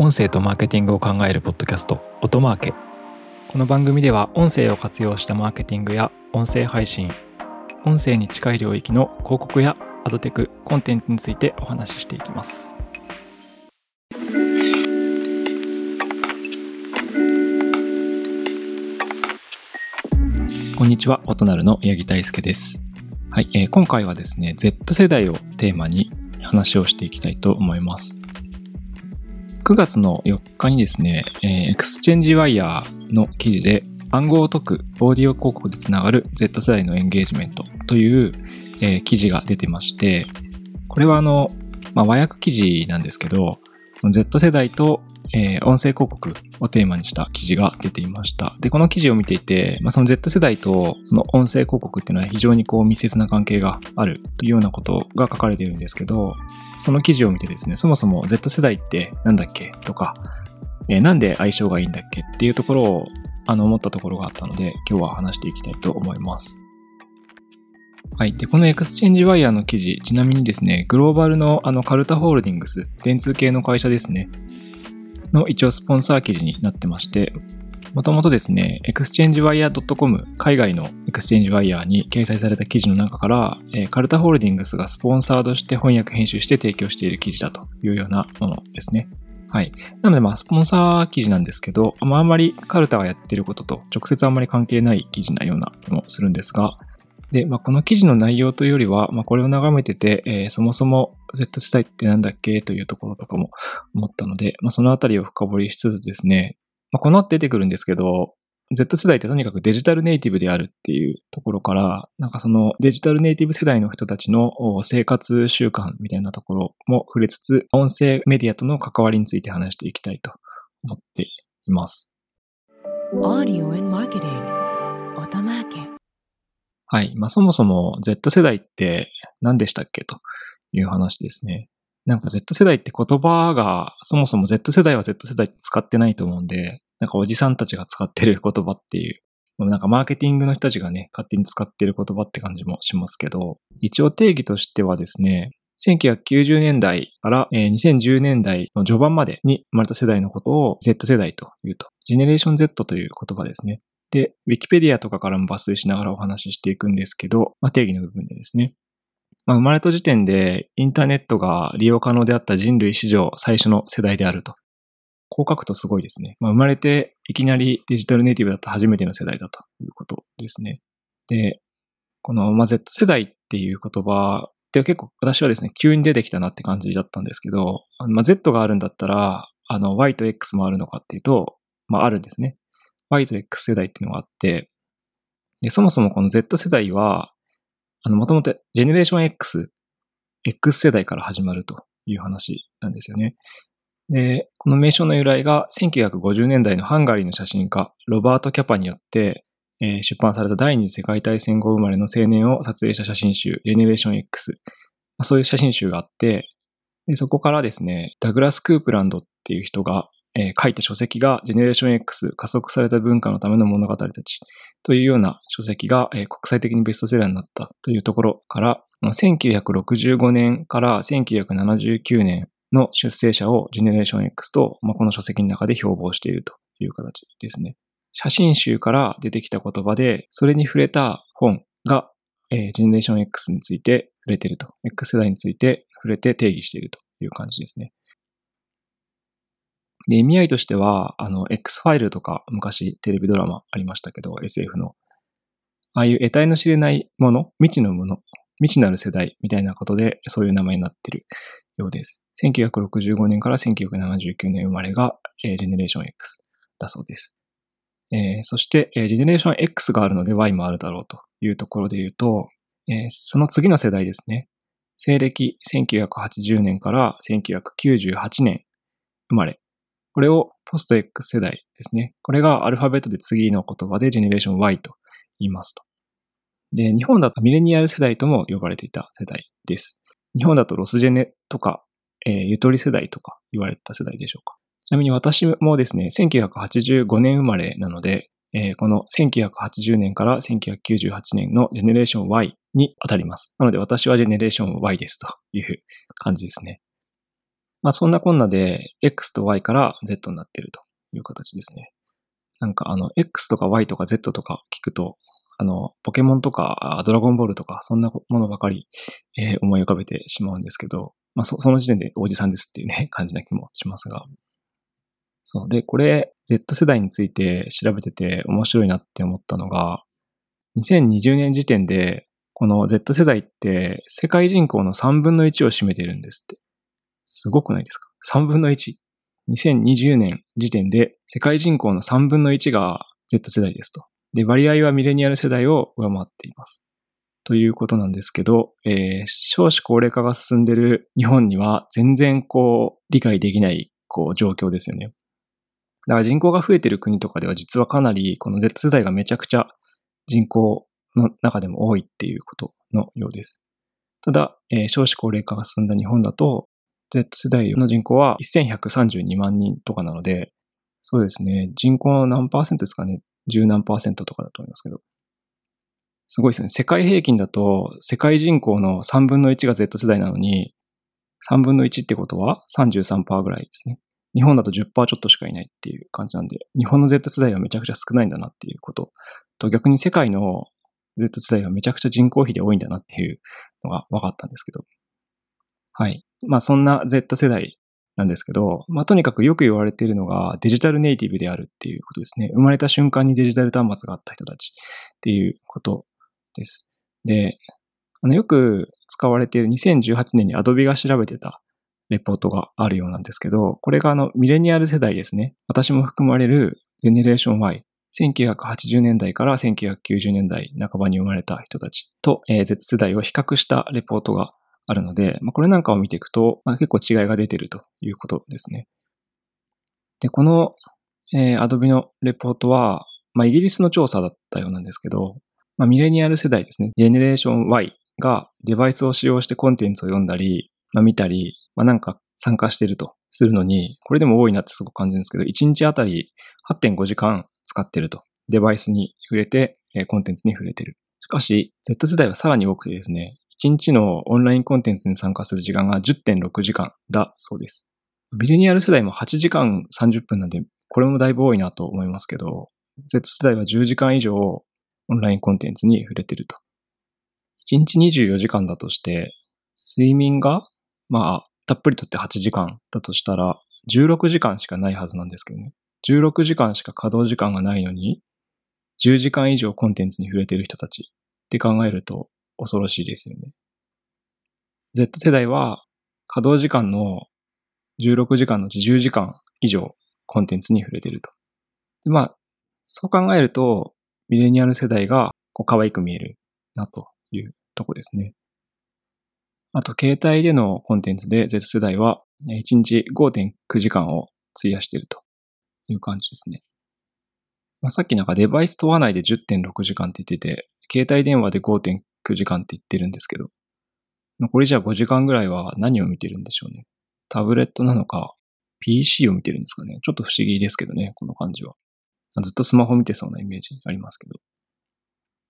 音声とマーケティングを考えるポッドキャスト音マーケ。この番組では音声を活用したマーケティングや音声配信音声に近い領域の広告やアドテクコンテンツについてお話ししていきます。こんにちは音なるの八木大輔です。はい、えー、今回はですね Z 世代をテーマに話をしていきたいと思います。9月の4日にですね、えー、エクスチェンジワイヤーの記事で暗号を解くオーディオ広告でつながる Z 世代のエンゲージメントという、えー、記事が出てまして、これはあの、まあ、和訳記事なんですけど、Z 世代とえー、音声広告をテーマにした記事が出ていました。で、この記事を見ていて、まあ、その Z 世代とその音声広告っていうのは非常にこう密接な関係があるというようなことが書かれているんですけど、その記事を見てですね、そもそも Z 世代ってなんだっけ？とか、えー、なんで相性がいいんだっけっていうところをあの思ったところがあったので、今日は話していきたいと思います。はい。で、このエクスチェンジワイヤーの記事、ちなみにですね、グローバルのあの CARTA HOLDINGS、電通系の会社ですね。の一応スポンサー記事になってまして、もともとですね、exchangewire.com 海外のエクスチェンジワイヤーに掲載された記事の中から、えー、 CARTA HOLDINGS がスポンサードして翻訳編集して提供している記事だというようなものですね。はい。なのでまあスポンサー記事なんですけど、まあ、あんまりカルタがやっていることと直接あんまり関係ない記事なような気もするんですが、で、まあ、この記事の内容というよりは、まあ、これを眺めてて、えー、そもそも Z 世代ってなんだっけ？というところとかも思ったので、まあ、そのあたりを深掘りしつつですね、まあ、この後出てくるんですけど、Z 世代ってとにかくデジタルネイティブであるっていうところから、なんかそのデジタルネイティブ世代の人たちの生活習慣みたいなところも触れつつ、音声メディアとの関わりについて話していきたいと思っています。はい。まあ、そもそも Z 世代って何でしたっけという話ですね。なんか Z 世代って言葉が、そもそも Z 世代は Z 世代使ってないと思うんで、なんかおじさんたちが使ってる言葉っていう、なんかマーケティングの人たちがね、勝手に使ってる言葉って感じもしますけど、一応定義としてはですね、1990年代から2010年代の序盤までに生まれた世代のことを Z 世代というと、ジェネレーション Z という言葉ですね。で、ウィキペディアとかからも抜粋しながらお話ししていくんですけど、まあ、定義の部分でですね。まあ、生まれた時点でインターネットが利用可能であった人類史上最初の世代であると。こう書くとすごいですね。まあ、生まれていきなりデジタルネイティブだった初めての世代だということですね。で、この、まあ、Z 世代っていう言葉って結構私はですね、急に出てきたなって感じだったんですけど、まあ、Z があるんだったら、あの Y と X もあるのかっていうと、まああるんですね。Y と X 世代っていうのがあって、で、そもそもこの Z 世代は、あの、もともとジェネレーション X、X 世代から始まるという話なんですよね。で、この名称の由来が1950年代のハンガリーの写真家、ロバート・キャパによって、えー、出版された第二次世界大戦後生まれの青年を撮影した写真集、ジェネレーション X。まあ、そういう写真集があって、でそこからですね、ダグラス・クープランドっていう人が、えー、書いた書籍がジェネレーション X 加速された文化のための物語たちというような書籍が、えー、国際的にベストセラーになったというところから、1965年から1979年の出生者をジェネレーション X と、まあ、この書籍の中で標榜しているという形ですね。写真集から出てきた言葉で、それに触れた本が、えー、ジェネレーション X について触れていると。X 世代について触れて定義しているという感じですね。で、意味合いとしては、あの、X ファイルとか昔テレビドラマありましたけど、SF の。ああいう得体の知れないもの、未知のもの、未知なる世代みたいなことで、そういう名前になってるようです。1965年から1979年生まれが、えー、ジェネレーション X だそうです。えー、そして、えー、ジェネレーション X があるので Y もあるだろうというところで言うと、えー、その次の世代ですね。西暦1980年から1998年生まれこれをポスト X 世代ですね。これがアルファベットで次の言葉でジェネレーション Y と言いますと。で、日本だとミレニアル世代とも呼ばれていた世代です。日本だとロスジェネとか、えー、ゆとり世代とか言われた世代でしょうか。ちなみに私もですね、1985年生まれなので、えー、この1980年から1998年のジェネレーション Y に当たります。なので私はジェネレーション Y ですという感じですね。まあそんなこんなで X と Y から Z になっているという形ですね。なんかあの X とか Y とか Z とか聞くと、あの、ポケモンとかドラゴンボールとかそんな ものばかり、えー、思い浮かべてしまうんですけど、まあその時点でおじさんですっていうね、感じな気もしますが。そう。で、これ Z 世代について調べてて面白いなって思ったのが、2020年時点でこの Z 世代って世界人口の3分の1を占めてるんですって。すごくないですか ?3 分の1。2020年時点で世界人口の3分の1が Z 世代ですと。で、割合はミレニアル世代を上回っています。ということなんですけど、えー、少子高齢化が進んでる日本には全然こう理解できないこう状況ですよね。だから人口が増えてる国とかでは実はかなりこの Z 世代がめちゃくちゃ人口の中でも多いっていうことのようです。ただ、えー、少子高齢化が進んだ日本だと Z 世代の人口は1132万人とかなので、そうですね、人口の何パーセントですかね、十何パーセントとかだと思いますけど。すごいですね。世界平均だと、世界人口の3分の1が Z 世代なのに、3分の1ってことは33%ぐらいですね。日本だと10%ちょっとしかいないっていう感じなんで、日本の Z 世代はめちゃくちゃ少ないんだなっていうことと、逆に世界の Z 世代はめちゃくちゃ人口比で多いんだなっていうのが分かったんですけど。はい。まあそんな Z 世代なんですけど、まあとにかくよく言われているのがデジタルネイティブであるっていうことですね。生まれた瞬間にデジタル端末があった人たちっていうことです。で、あのよく使われている2018年に Adobe が調べてたレポートがあるようなんですけど、これがあのミレニアル世代ですね。私も含まれるジェネレーション Y。1980年代から1990年代半ばに生まれた人たちと、Z 世代を比較したレポートがあるので、まあ、これなんかを見ていくと、まあ、結構違いが出てるということですね。で、この、えー、Adobe のレポートは、まあ、イギリスの調査だったようなんですけど、まあ、ミレニアル世代ですね、ジェネレーション Y がデバイスを使用してコンテンツを読んだり、まあ、見たり、まあ、なんか参加してるとするのに、これでも多いなってすごく感じるんですけど、1日あたり8.5時間使ってると。デバイスに触れて、コンテンツに触れてる。しかし、Z 世代はさらに多くてですね、1日のオンラインコンテンツに参加する時間が10.6時間だそうです。ミレニアル世代も8時間30分なんで、これもだいぶ多いなと思いますけど、Z 世代は10時間以上オンラインコンテンツに触れてると。1日24時間だとして、睡眠が、まあ、たっぷりとって8時間だとしたら、16時間しかないはずなんですけどね。16時間しか稼働時間がないのに、10時間以上コンテンツに触れてる人たちって考えると、恐ろしいですよね。Z 世代は稼働時間の16時間のうち10時間以上コンテンツに触れてると。でまあ、そう考えると、ミレニアル世代がこう可愛く見えるなというとこですね。あと、携帯でのコンテンツで Z 世代は1日5.9時間を費やしているという感じですね。まあ、さっきなんかデバイス問わないで10.6時間って言ってて、携帯電話で5.9 9時間って言ってるんですけど、残りじゃあ5時間ぐらいは何を見てるんでしょうね。タブレットなのか、PC を見てるんですかね。ちょっと不思議ですけどね、この感じは。ずっとスマホ見てそうなイメージありますけど。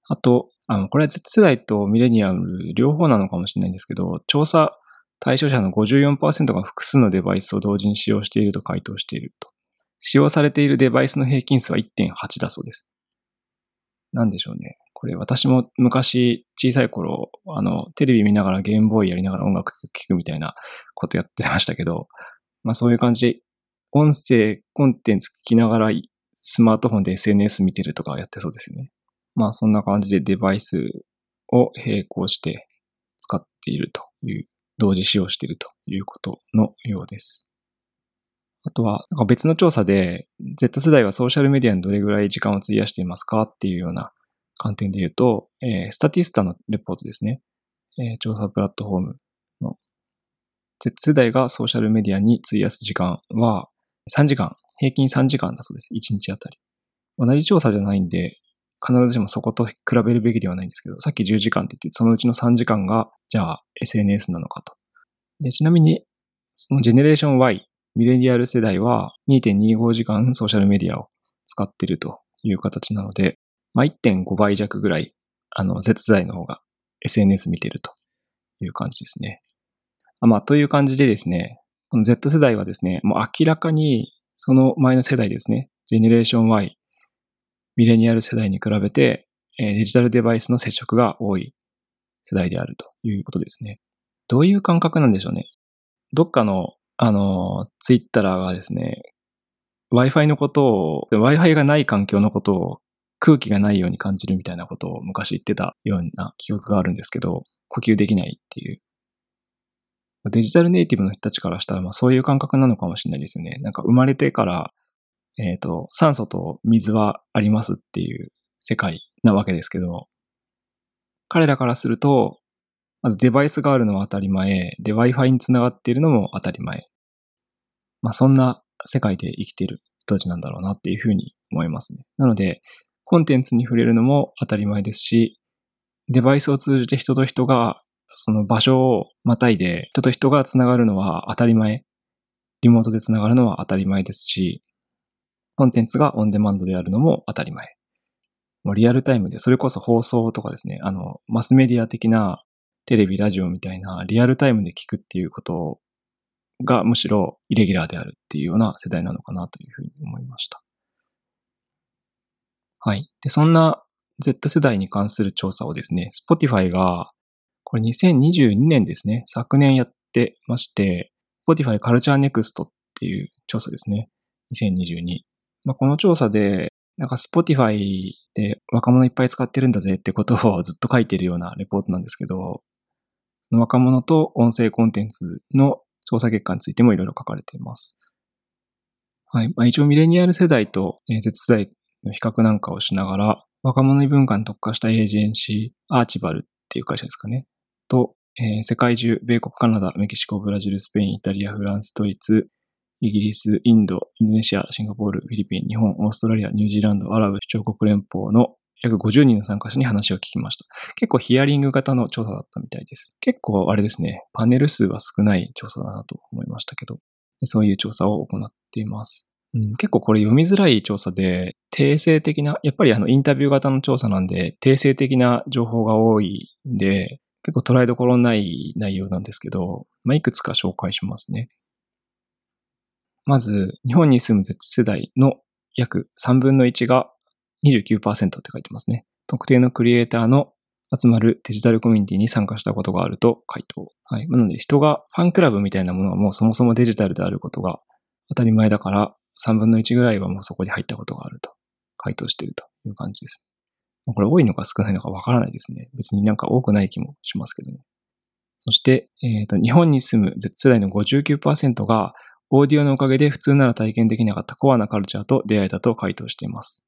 あと、あの、これは Z 世代とミレニアム両方なのかもしれないんですけど、調査対象者の54%が複数のデバイスを同時に使用していると回答していると。使用されているデバイスの平均数は1.8だそうです。なんでしょうね。これ私も昔小さい頃、あの、テレビ見ながらゲームボーイやりながら音楽聴くみたいなことやってましたけど、まあそういう感じで、音声コンテンツ聞きながらスマートフォンで SNS 見てるとかやってそうですね。まあそんな感じでデバイスを並行して使っているという、同時使用しているということのようです。あとは、別の調査で、Z 世代はソーシャルメディアにどれぐらい時間を費やしていますかっていうような観点で言うと、えー、スタティスタのレポートですね。えー、調査プラットフォームの Z 世代がソーシャルメディアに費やす時間は3時間、平均3時間だそうです。1日あたり。同じ調査じゃないんで、必ずしもそこと比べるべきではないんですけど、さっき10時間って言って、そのうちの3時間が、じゃあ SNS なのかと。で、ちなみに、そのジェネレーション Y、ミレニアル世代は2.25時間ソーシャルメディアを使っているという形なので、まあ、1.5倍弱ぐらい、あの、Z 世代の方が SNS 見てるという感じですね。あまあ、という感じでですね、この Z 世代はですね、もう明らかにその前の世代ですね、ジェネレーション Y、ミレニアル世代に比べて、デジタルデバイスの接触が多い世代であるということですね。どういう感覚なんでしょうね。どっかの、あの、ツイッターがですね、Wi-Fi のことを、Wi-Fi がない環境のことを空気がないように感じるみたいなことを昔言ってたような記憶があるんですけど、呼吸できないっていう。デジタルネイティブの人たちからしたら、まあそういう感覚なのかもしれないですよね。なんか生まれてから、えっ、ー、と、酸素と水はありますっていう世界なわけですけど、彼らからすると、まずデバイスがあるのは当たり前、で、Wi-Fi につながっているのも当たり前。まあそんな世界で生きている人たちなんだろうなっていうふうに思いますね。なので、コンテンツに触れるのも当たり前ですし、デバイスを通じて人と人がその場所をまたいで人と人がつながるのは当たり前。リモートでつながるのは当たり前ですし、コンテンツがオンデマンドであるのも当たり前。もうリアルタイムで、それこそ放送とかですね、あの、マスメディア的なテレビ、ラジオみたいなリアルタイムで聞くっていうことがむしろイレギュラーであるっていうような世代なのかなというふうに思いました。はい。で、そんな Z 世代に関する調査をですね、Spotify が、これ2022年ですね、昨年やってまして、Spotify Culture Next っていう調査ですね。2022。まあ、この調査で、なんか Spotify で若者いっぱい使ってるんだぜってことをずっと書いてるようなレポートなんですけど、若者と音声コンテンツの調査結果についてもいろいろ書かれています。はい。まあ、一応ミレニアル世代と Z 世代の比較なんかをしながら、若者異文化に特化したエージェンシー、アーチバルっていう会社ですかね。と、えー、世界中、米国、カナダ、メキシコ、ブラジル、スペイン、イタリア、フランス、ドイツ、イギリス、インド、インドネシア、シンガポール、フィリピン、日本、オーストラリア、ニュージーランド、アラブ首長国連邦の約50人の参加者に話を聞きました。結構ヒアリング型の調査だったみたいです。結構あれですね、パネル数は少ない調査だなと思いましたけど、そういう調査を行っています。うん、結構これ読みづらい調査で、定性的な、やっぱりあのインタビュー型の調査なんで、定性的な情報が多いんで、結構捉えどころない内容なんですけど、まあ、いくつか紹介しますね。まず、日本に住む Z 世代の約3分の1が29%って書いてますね。特定のクリエイターの集まるデジタルコミュニティに参加したことがあると回答。はい。なので人がファンクラブみたいなものはもうそもそもデジタルであることが当たり前だから、3分の1ぐらいはもうそこに入ったことがあると回答しているという感じです。これ多いのか少ないのかわからないですね。別になんか多くない気もしますけどね。そして、えっ、ー、と、日本に住む Z 世代の59%が、オーディオのおかげで普通なら体験できなかったコアなカルチャーと出会えたと回答しています。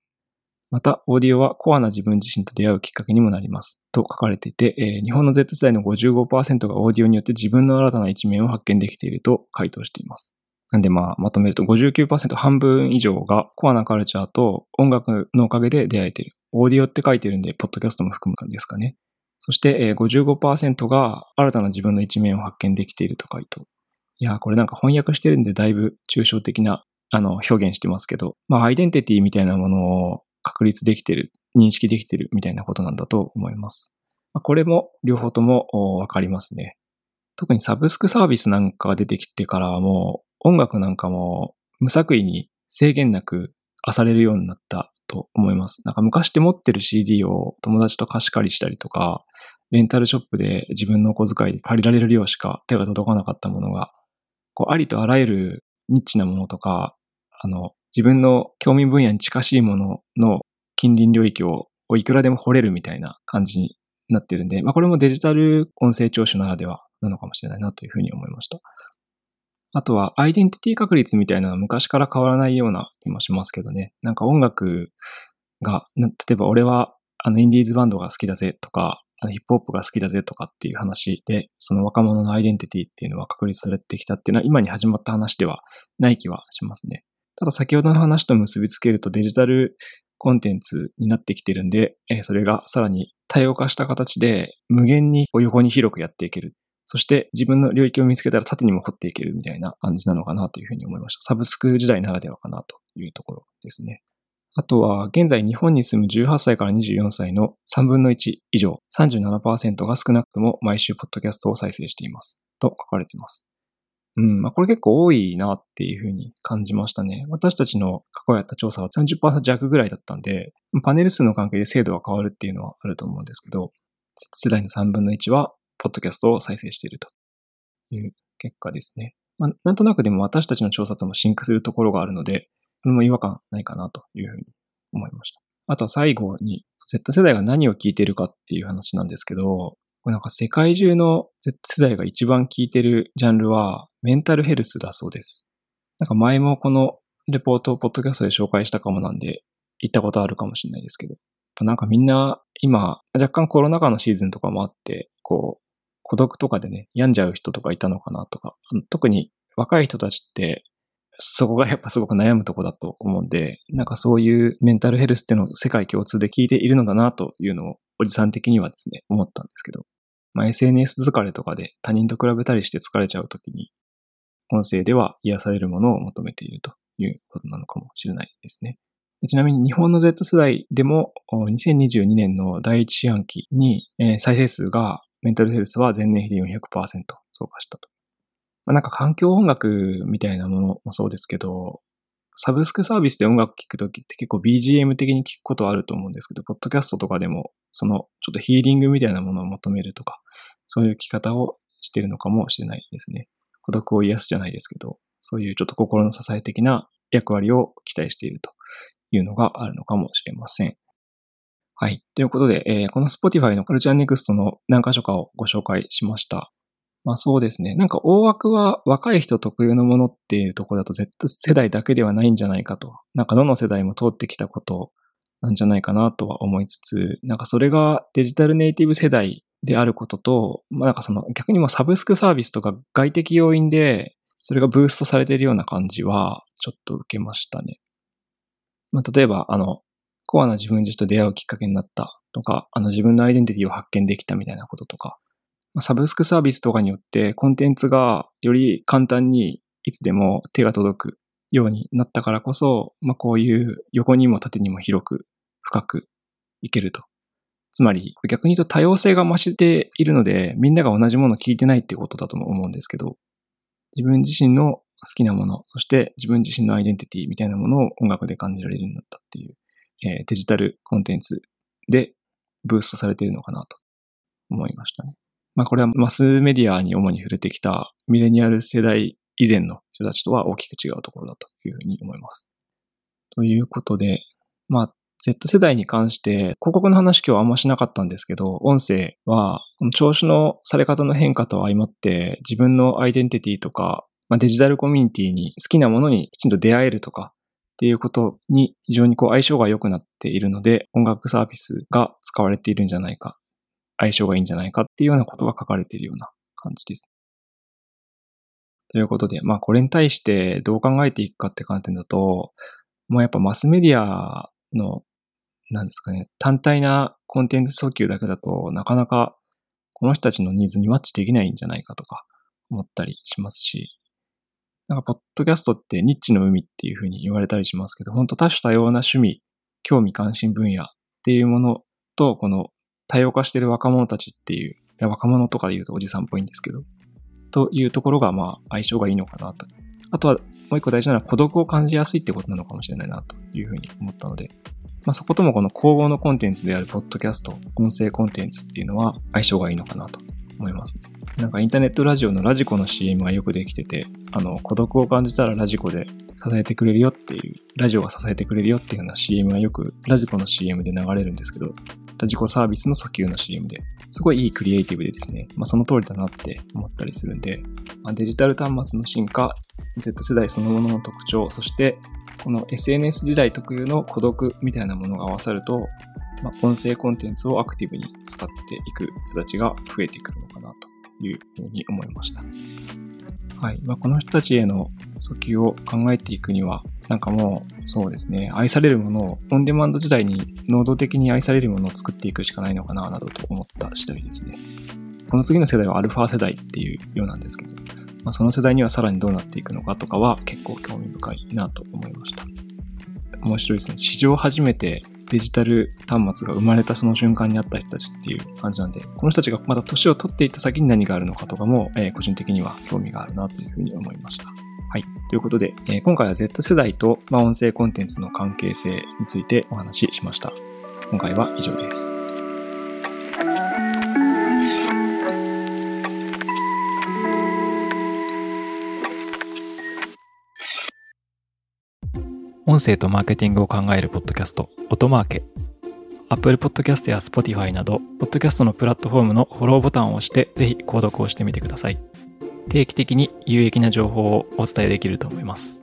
また、オーディオはコアな自分自身と出会うきっかけにもなります。と書かれていて、えー、日本の Z 世代の55%がオーディオによって自分の新たな一面を発見できていると回答しています。なんでまあ、まとめると59%半分以上がコアなカルチャーと音楽のおかげで出会えている。オーディオって書いてるんで、ポッドキャストも含むんですかね。そして55%が新たな自分の一面を発見できていると回答。いや、これなんか翻訳してるんでだいぶ抽象的なあの表現してますけど、まあアイデンティティみたいなものを確立できてる、認識できてるみたいなことなんだと思います。これも両方ともわかりますね。特にサブスクサービスなんかが出てきてからはもう音楽なんかも無作為に制限なく漁れるようになったと思います。なんか昔って持ってる CD を友達と貸し借りしたりとか、レンタルショップで自分のお小遣いで借りられる量しか手が届かなかったものが、こうありとあらゆるニッチなものとか、あの、自分の興味分野に近しいものの近隣領域をいくらでも掘れるみたいな感じになってるんで、まあこれもデジタル音声聴取ならではなのかもしれないなというふうに思いました。あとは、アイデンティティ確率みたいなのは昔から変わらないような気もしますけどね。なんか音楽が、例えば俺はあのインディーズバンドが好きだぜとか、あのヒップホップが好きだぜとかっていう話で、その若者のアイデンティティっていうのは確立されてきたっていうのは今に始まった話ではない気はしますね。ただ先ほどの話と結びつけるとデジタルコンテンツになってきてるんで、それがさらに多様化した形で無限に横に広くやっていけるそして自分の領域を見つけたら縦にも掘っていけるみたいな感じなのかなというふうに思いました。サブスク時代ならではかなというところですね。あとは、現在日本に住む18歳から24歳の3分の1以上、37%が少なくとも毎週ポッドキャストを再生しています。と書かれています。うん、まあこれ結構多いなっていうふうに感じましたね。私たちの過去やった調査は30%弱ぐらいだったんで、パネル数の関係で精度が変わるっていうのはあると思うんですけど、世代の3分の1は、ポッドキャストを再生しているという結果ですね。まあ、なんとなくでも私たちの調査ともシンクするところがあるので、これも違和感ないかなというふうに思いました。あとは最後に、Z 世代が何を聞いてるかっていう話なんですけど、これなんか世界中の Z 世代が一番聞いてるジャンルはメンタルヘルスだそうです。なんか前もこのレポートをポッドキャストで紹介したかもなんで、行ったことあるかもしれないですけど、なんかみんな今、若干コロナ禍のシーズンとかもあって、こう、孤独とかでね、病んじゃう人とかいたのかなとか、特に若い人たちってそこがやっぱすごく悩むとこだと思うんで、なんかそういうメンタルヘルスってのを世界共通で聞いているのだなというのをおじさん的にはですね、思ったんですけど、まあ、SNS 疲れとかで他人と比べたりして疲れちゃうときに、音声では癒されるものを求めているということなのかもしれないですね。ちなみに日本の Z 世代でも2022年の第一四半期に再生数がメンタルヘルスは前年比で400%増加したとまあ、なんか環境音楽みたいなものもそうですけど、サブスクサービスで音楽聴くときって結構 BGM 的に聴くことあると思うんですけど、ポッドキャストとかでも、そのちょっとヒーリングみたいなものを求めるとか、そういう聴き方をしてるのかもしれないですね。孤独を癒すじゃないですけど、そういうちょっと心の支え的な役割を期待しているというのがあるのかもしれません。はい。ということで、えー、この Spotify の Culture Next の何箇所かをご紹介しました。まあそうですね。なんか大枠は若い人特有のものっていうところだと Z 世代だけではないんじゃないかと。なんかどの世代も通ってきたことなんじゃないかなとは思いつつ、なんかそれがデジタルネイティブ世代であることと、まあなんかその逆にもサブスクサービスとか外的要因でそれがブーストされているような感じはちょっと受けましたね。まあ例えばあの、コアな自分自身と出会うきっかけになったとか、あの自分のアイデンティティを発見できたみたいなこととか、サブスクサービスとかによってコンテンツがより簡単にいつでも手が届くようになったからこそ、まあ、こういう横にも縦にも広く深くいけると。つまり逆に言うと多様性が増しているのでみんなが同じものを聞いてないっていうことだと思うんですけど自分自身の好きなもの、そして自分自身のアイデンティティみたいなものを音楽で感じられるようになったっていう、えー、デジタルコンテンツでブーストされているのかなと思いましたね。まあこれはマスメディアに主に触れてきたミレニアル世代以前の人たちとは大きく違うところだというふうに思います。ということで、まあ Z 世代に関して広告の話今日はあんましなかったんですけど、音声は聴取のされ方の変化と相まって自分のアイデンティティとか、まあ、デジタルコミュニティに好きなものにきちんと出会えるとかっていうことに非常にこう相性が良くなっているので音楽サービスが使われているんじゃないか相性がいいんじゃないかっていうようなことが書かれているような感じです。ということで、まあこれに対してどう考えていくかって観点だと、もうやっぱマスメディアの、なんですかね、単体なコンテンツ訴求だけだとなかなかこの人たちのニーズにマッチできないんじゃないかとか思ったりしますし、なんかポッドキャストってニッチの海っていうふうに言われたりしますけど、本当多種多様な趣味、興味関心分野っていうものと、この多様化してる若者たちっていう、いや若者とかで言うとおじさんっぽいんですけど、というところがまあ相性がいいのかなと。あとはもう一個大事なのは孤独を感じやすいってことなのかもしれないなというふうに思ったので、まあ、そこともこの統合のコンテンツであるポッドキャスト、音声コンテンツっていうのは相性がいいのかなと思います。なんかインターネットラジオのラジコの CM がよくできてて、あの、孤独を感じたらラジコで支えてくれるよっていう、ラジオが支えてくれるよっていうような CM がよくラジコの CM で流れるんですけど、自己サービスの訴求の CM で、すごいいいクリエイティブでですね、まあ、その通りだなって思ったりするんで、まあ、デジタル端末の進化、Z 世代そのものの特徴、そしてこの SNS 時代特有の孤独みたいなものが合わさると、まあ、音声コンテンツをアクティブに使っていく人たちが増えてくるのいうふうに思いました。はい。まあ、この人たちへの訴求を考えていくには、なんかもう、そうですね、愛されるものを、オンデマンド時代に能動的に愛されるものを作っていくしかないのかな、などと思った次第ですね。この次の世代はアルファ世代っていうようなんですけど、まあ、その世代にはさらにどうなっていくのかとかは結構興味深いなと思いました。面白いですね。史上初めてデジタル端末が生まれたその瞬間にあった人たちっていう感じなんで、この人たちがまだ年を取っていった先に何があるのかとかも、えー、個人的には興味があるなというふうに思いました。はい。ということで、えー、今回は Z 世代と、まあ、音声コンテンツの関係性についてお話ししました。今回は以上です。音声とマーケティングを考えるポッドキャスト、音マーケ。Apple Podcast や Spotify など、ポッドキャストのプラットフォームのフォローボタンを押して、ぜひ購読をしてみてください。定期的に有益な情報をお伝えできると思います。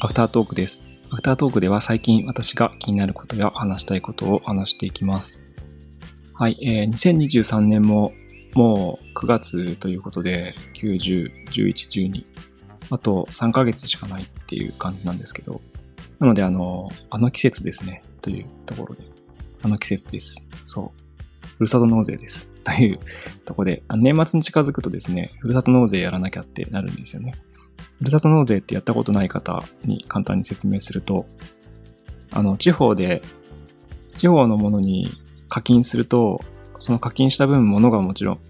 アフタートークです。アフタートークでは最近私が気になることや話したいことを話していきます。はい、えー、2023年ももう9月ということで、9、10、11、12。あと3ヶ月しかないっていう感じなんですけど。なので、あの、あの季節ですね。というところで。あの季節です。そう。ふるさと納税です。というところで、年末に近づくとですね、ふるさと納税やらなきゃってなるんですよね。ふるさと納税ってやったことない方に簡単に説明すると、あの、地方で、地方のものに課金すると、その課金した分、物がもちろん、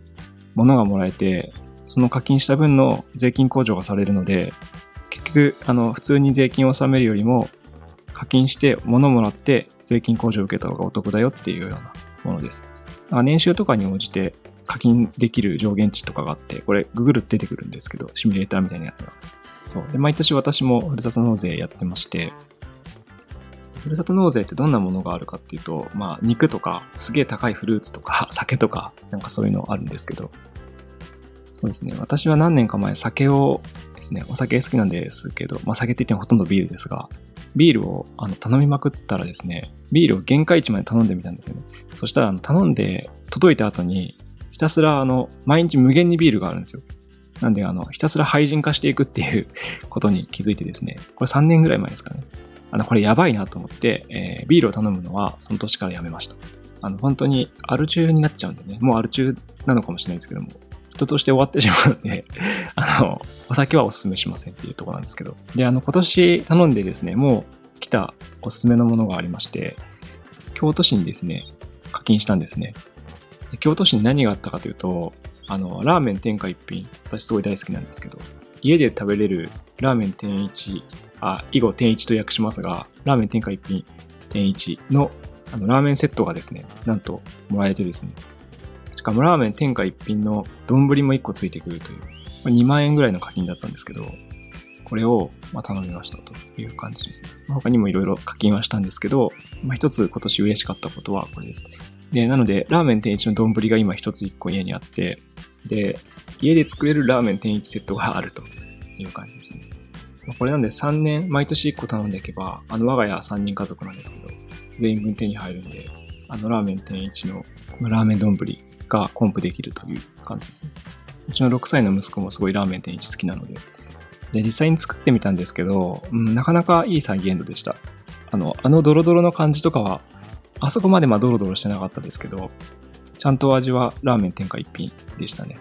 物がもらえて、その課金した分の税金控除がされるので、結局、あの、普通に税金を納めるよりも、課金して物もらって税金控除を受けた方がお得だよっていうようなものです。年収とかに応じて課金できる上限値とかがあって、これググると出てくるんですけど、シミュレーターみたいなやつが。そう。で、毎年私もふるさと納税やってまして、ふるさと納税ってどんなものがあるかっていうと、まあ、肉とか、すげえ高いフルーツとか、酒とか、なんかそういうのあるんですけど、そうですね。私は何年か前、酒をですね、お酒好きなんですけど、まあ、酒って言ってもほとんどビールですが、ビールをあの頼みまくったらですね、ビールを限界値まで頼んでみたんですよね。そしたらあの頼んで届いた後に、ひたすらあの毎日無限にビールがあるんですよ。なんであのひたすら廃人化していくっていうことに気づいてですね、これ3年ぐらい前ですかね。あの、これやばいなと思って、えー、ビールを頼むのはその年からやめました。あの、本当にアル中になっちゃうんでね、もうアル中なのかもしれないですけども、人として終わってしまうので、あの、お酒はお勧めしませんっていうとこなんですけど。で、あの、今年頼んでですね、もう来たおすすめのものがありまして、京都市にですね、課金したんですね。で京都市に何があったかというと、あの、ラーメン天下一品、私すごい大好きなんですけど、家で食べれるラーメン天一、あ、以後天一と訳しますが、ラーメン天下一品天一のあのラーメンセットがですね、なんともらえてですね、しかもラーメン天下一品の丼も1個ついてくるという、2万円ぐらいの課金だったんですけど、これをま頼みましたという感じですね。他にもいろいろ課金はしたんですけど、まあ、一つ今年嬉しかったことはこれです。で、なので、ラーメン天一の丼が今一つ一個家にあって、で、家で作れるラーメン天一セットがあるという感じですね。これなんで3年、毎年1個頼んでいけば、あの我が家は3人家族なんですけど、全員分手に入るんで、あのラーメン天一のラーメン丼がコンプできるという感じですね。うちの6歳の息子もすごいラーメン天一好きなので、で、実際に作ってみたんですけど、うん、なかなかいい再現度でした。あの、あのドロドロの感じとかは、あそこまでまあドロドロしてなかったですけど、ちゃんと味はラーメン天下一品でしたね。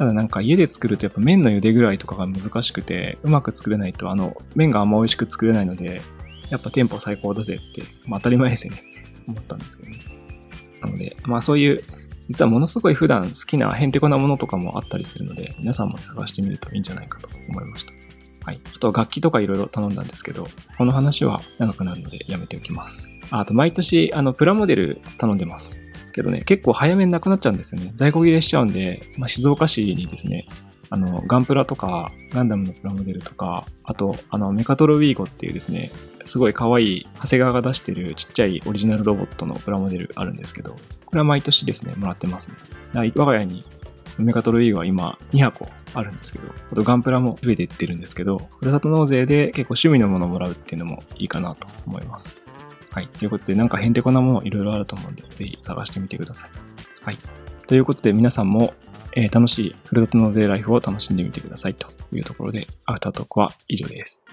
ただなんか家で作るとやっぱ麺の茹で具合とかが難しくて、うまく作れないとあの麺があんま美味しく作れないので、やっぱ店舗最高だぜって、まあ当たり前ですよね。思ったんですけどね。なので、まあそういう実はものすごい普段好きなヘンテコなものとかもあったりするので、皆さんも探してみるといいんじゃないかと思いました。はい。あと楽器とかいろいろ頼んだんですけど、この話は長くなるのでやめておきます。あと毎年、あの、プラモデル頼んでます。けどね、結構早めになくなっちゃうんですよね。在庫切れしちゃうんで、まあ、静岡市にですね、あの、ガンプラとか、ガンダムのプラモデルとか、あと、あの、メカトロウィーゴっていうですね、すごい可愛い、長谷川が出してるちっちゃいオリジナルロボットのプラモデルあるんですけど、これは毎年ですね、もらってますね。我が家にメガトロウィーゴは今2箱あるんですけど、あとガンプラも増えていってるんですけど、ふるさと納税で結構趣味のものをもらうっていうのもいいかなと思います。はい。ということで、なんかへんてこなものいろいろあると思うんで、ぜひ探してみてください。はい。ということで、皆さんも、えー、楽しいふるさと納税ライフを楽しんでみてくださいというところで、アフタートークは以上です。